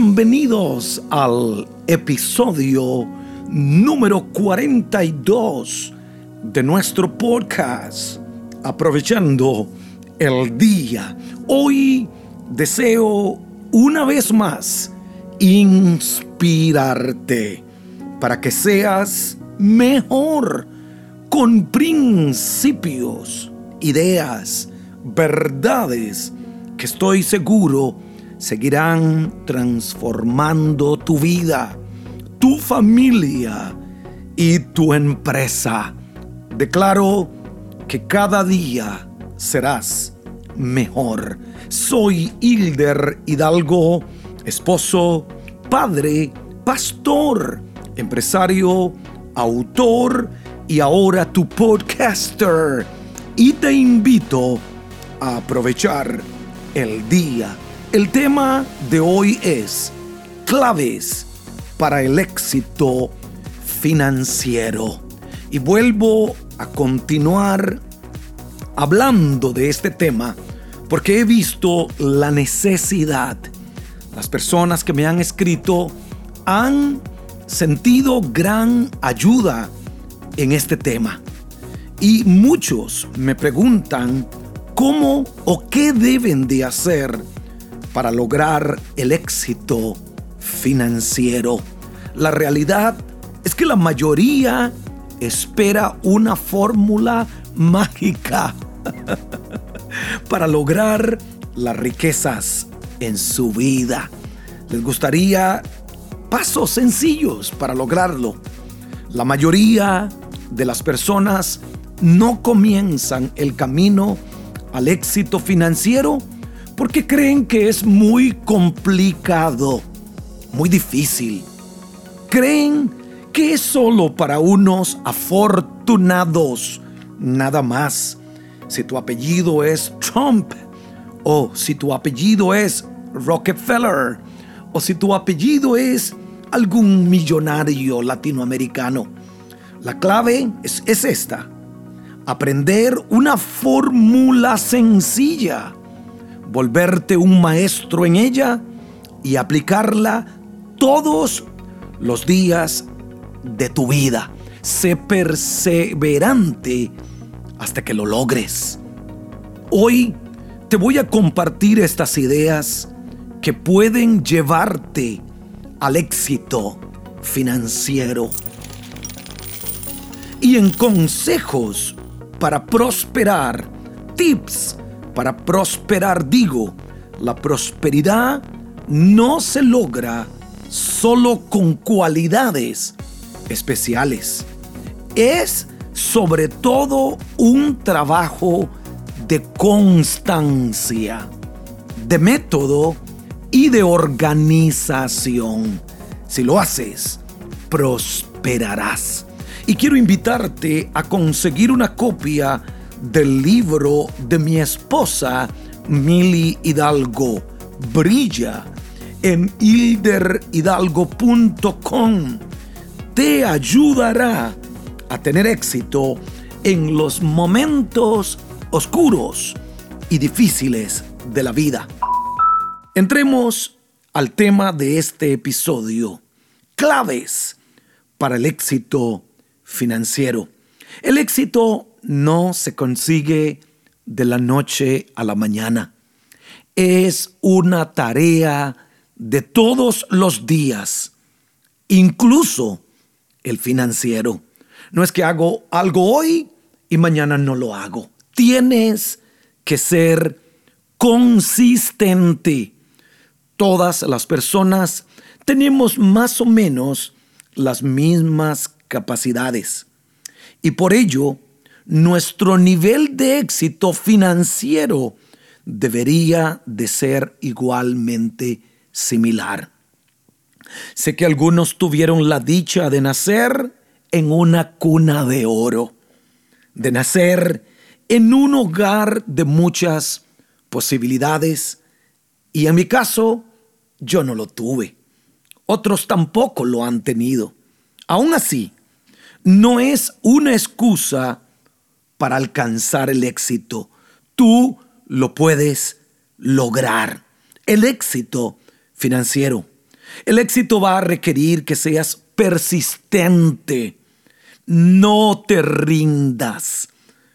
Bienvenidos al episodio número 42 de nuestro podcast, aprovechando el día. Hoy deseo una vez más inspirarte para que seas mejor con principios, ideas, verdades que estoy seguro seguirán transformando tu vida, tu familia y tu empresa. Declaro que cada día serás mejor. Soy Hilder Hidalgo, esposo, padre, pastor, empresario, autor y ahora tu podcaster. Y te invito a aprovechar el día. El tema de hoy es claves para el éxito financiero. Y vuelvo a continuar hablando de este tema porque he visto la necesidad. Las personas que me han escrito han sentido gran ayuda en este tema. Y muchos me preguntan cómo o qué deben de hacer para lograr el éxito financiero. La realidad es que la mayoría espera una fórmula mágica para lograr las riquezas en su vida. Les gustaría pasos sencillos para lograrlo. La mayoría de las personas no comienzan el camino al éxito financiero porque creen que es muy complicado, muy difícil. Creen que es solo para unos afortunados, nada más. Si tu apellido es Trump, o si tu apellido es Rockefeller, o si tu apellido es algún millonario latinoamericano. La clave es, es esta aprender una fórmula sencilla, volverte un maestro en ella y aplicarla todos los días de tu vida. Sé perseverante hasta que lo logres. Hoy te voy a compartir estas ideas que pueden llevarte al éxito financiero. Y en consejos para prosperar, tips para prosperar, digo, la prosperidad no se logra solo con cualidades especiales. Es sobre todo un trabajo de constancia, de método y de organización. Si lo haces, prosperarás y quiero invitarte a conseguir una copia del libro de mi esposa Mili Hidalgo. Brilla en hilderhidalgo.com. Te ayudará a tener éxito en los momentos oscuros y difíciles de la vida. Entremos al tema de este episodio. Claves para el éxito financiero. El éxito no se consigue de la noche a la mañana. Es una tarea de todos los días, incluso el financiero. No es que hago algo hoy y mañana no lo hago. Tienes que ser consistente. Todas las personas tenemos más o menos las mismas capacidades. Y por ello, nuestro nivel de éxito financiero debería de ser igualmente similar. Sé que algunos tuvieron la dicha de nacer en una cuna de oro, de nacer en un hogar de muchas posibilidades, y en mi caso, yo no lo tuve. Otros tampoco lo han tenido. Aún así, no es una excusa para alcanzar el éxito. Tú lo puedes lograr. El éxito financiero El éxito va a requerir que seas persistente. No te rindas,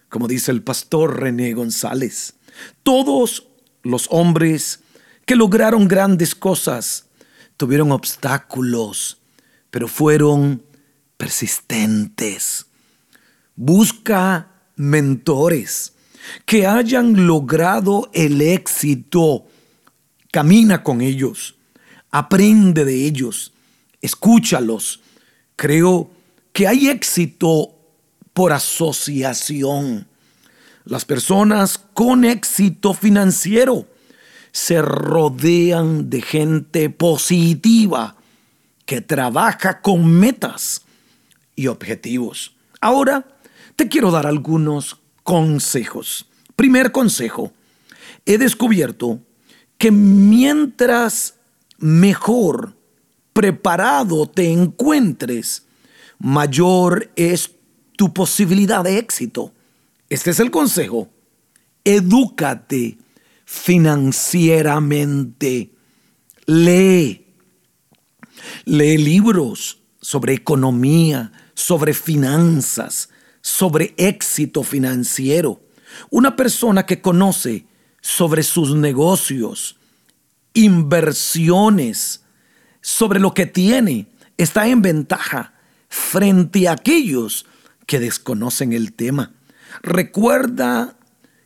como dice el pastor René González. Todos los hombres que lograron grandes cosas tuvieron obstáculos, pero fueron persistentes. Busca mentores que hayan logrado el éxito. Camina con ellos, aprende de ellos, escúchalos. Creo que hay éxito por asociación. Las personas con éxito financiero se rodean de gente positiva que trabaja con metas y objetivos. Ahora te quiero dar algunos consejos. Primer consejo, he descubierto que mientras mejor preparado te encuentres, mayor es tu posibilidad de éxito. Este es el consejo. Edúcate financieramente. Lee. Lee libros sobre economía, sobre finanzas, sobre éxito financiero. Una persona que conoce sobre sus negocios, inversiones, sobre lo que tiene, está en ventaja frente a aquellos que desconocen el tema. Recuerda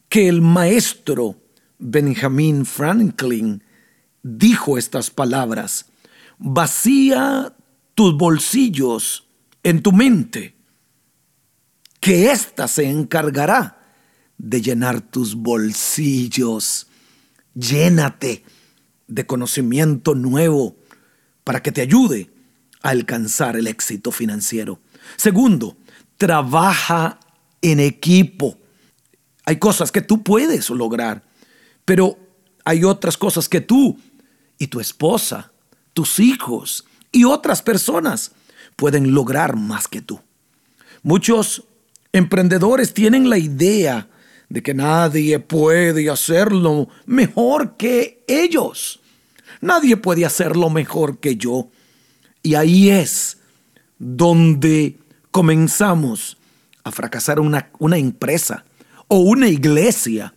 que el maestro Benjamin Franklin dijo estas palabras, vacía tus bolsillos en tu mente, que ésta se encargará de llenar tus bolsillos. Llénate de conocimiento nuevo para que te ayude a alcanzar el éxito financiero. Segundo, trabaja en equipo. Hay cosas que tú puedes lograr, pero hay otras cosas que tú y tu esposa, tus hijos y otras personas pueden lograr más que tú. Muchos emprendedores tienen la idea de que nadie puede hacerlo mejor que ellos. Nadie puede hacerlo mejor que yo. Y ahí es donde comenzamos a fracasar una, una empresa o una iglesia.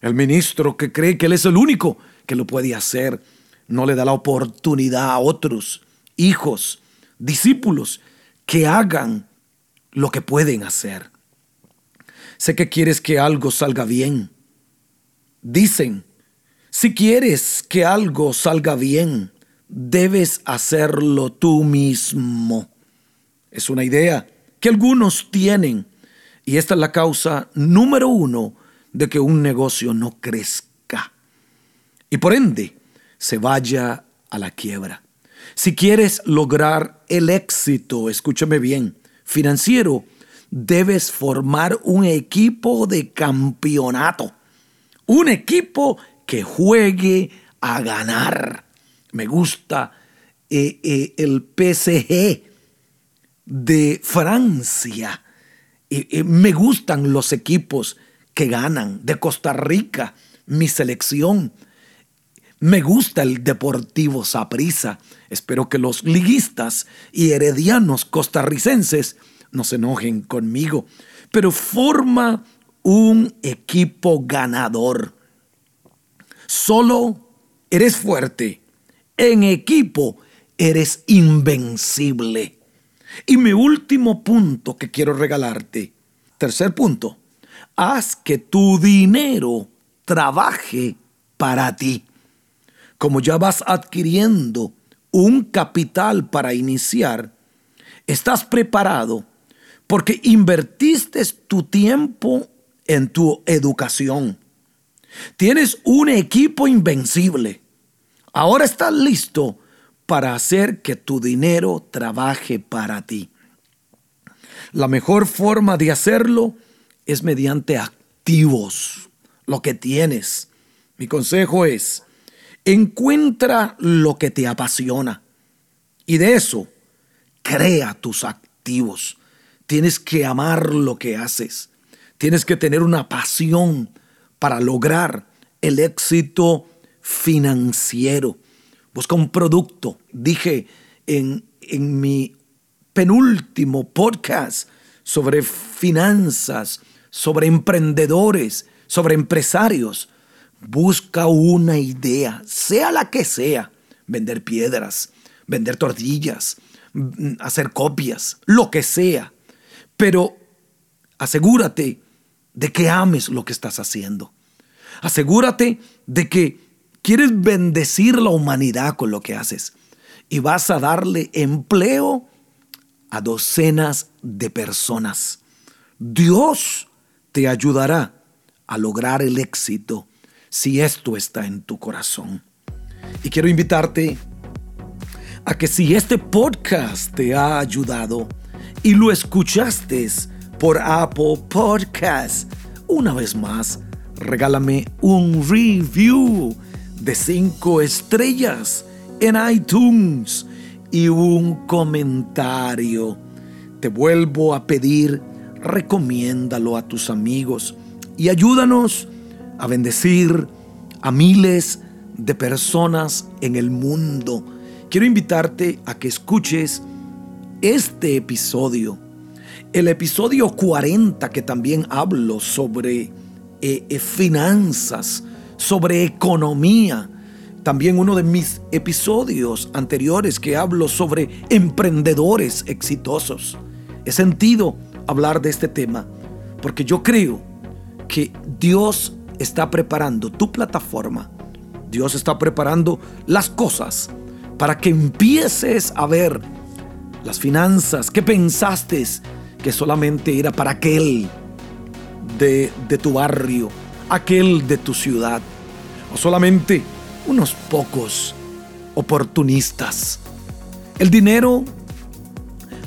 El ministro que cree que él es el único que lo puede hacer, no le da la oportunidad a otros hijos, discípulos, que hagan lo que pueden hacer. Sé que quieres que algo salga bien. Dicen, si quieres que algo salga bien, debes hacerlo tú mismo. Es una idea que algunos tienen y esta es la causa número uno de que un negocio no crezca y por ende se vaya a la quiebra. Si quieres lograr el éxito, escúchame bien, financiero, debes formar un equipo de campeonato. Un equipo que juegue a ganar. Me gusta eh, eh, el PSG de Francia. me gustan los equipos que ganan. De Costa Rica, mi selección. Me gusta el Deportivo Saprissa. Espero que los liguistas y heredianos costarricenses no se enojen conmigo, pero forma un equipo ganador. Solo eres fuerte. En equipo eres invencible. Y mi último punto que quiero regalarte, tercer punto, haz que tu dinero trabaje para ti. Como ya vas adquiriendo un capital para iniciar, estás preparado porque invertiste tu tiempo en tu educación. Tienes un equipo invencible. Ahora estás listo para hacer que tu dinero trabaje para ti. La mejor forma de hacerlo es mediante activos, lo que tienes. Mi consejo es, Encuentra lo que te apasiona y de eso crea tus activos. Tienes que amar lo que haces. Tienes que tener una pasión para lograr el éxito financiero. busca un producto. Dije en, en mi penúltimo podcast sobre finanzas, sobre emprendedores, sobre empresarios. Busca una idea, sea la que sea. Vender piedras, vender tortillas, mm, hacer copias, lo que sea. Pero asegúrate de que ames lo que estás haciendo. Asegúrate de que quieres bendecir la humanidad con lo que haces. Y vas a darle empleo a docenas de personas. Dios te ayudará a lograr el éxito si esto está en tu corazón. Y quiero invitarte a que si este podcast te ha ayudado y lo escuchaste por Apple Podcast, una vez más, regálame un review de 5 estrellas en iTunes y un comentario. Te vuelvo a pedir, recomiéndalo a tus amigos y ayúdanos a bendecir a miles de personas en el mundo. Quiero invitarte a que escuches este episodio, el episodio 40 que también hablo sobre eh, eh, finanzas, sobre economía. También uno de mis episodios anteriores que hablo sobre emprendedores exitosos. He sentido hablar de este tema porque yo creo que Dios está preparando tu plataforma. Dios está preparando las cosas para que empieces a ver las finanzas que pensaste que solamente era para aquel de, de tu barrio, aquel de tu ciudad, o solamente unos pocos oportunistas. El dinero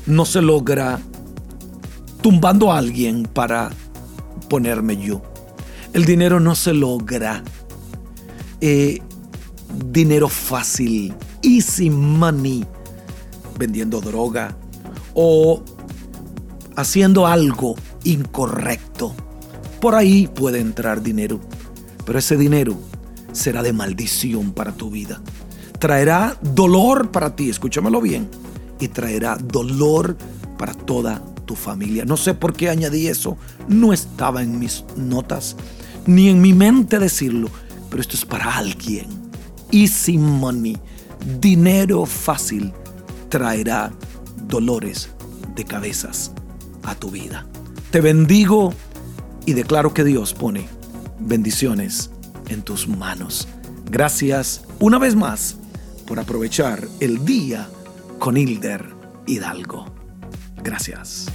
no se logra tumbando a alguien para ponerme yo. El dinero no se logra. Eh, dinero fácil, easy money, vendiendo droga o haciendo algo incorrecto. Por ahí puede entrar dinero, pero ese dinero será de maldición para tu vida. Traerá dolor para ti, escúchamelo bien, y traerá dolor para toda tu familia. No sé por qué añadí eso, no estaba en mis notas, ni en mi mente decirlo, pero esto es para alguien. Easy money, dinero fácil, traerá dolores de cabezas a tu vida. Te bendigo y declaro que Dios pone bendiciones en tus manos. Gracias una vez más por aprovechar el día con Hilder Hidalgo. Gracias.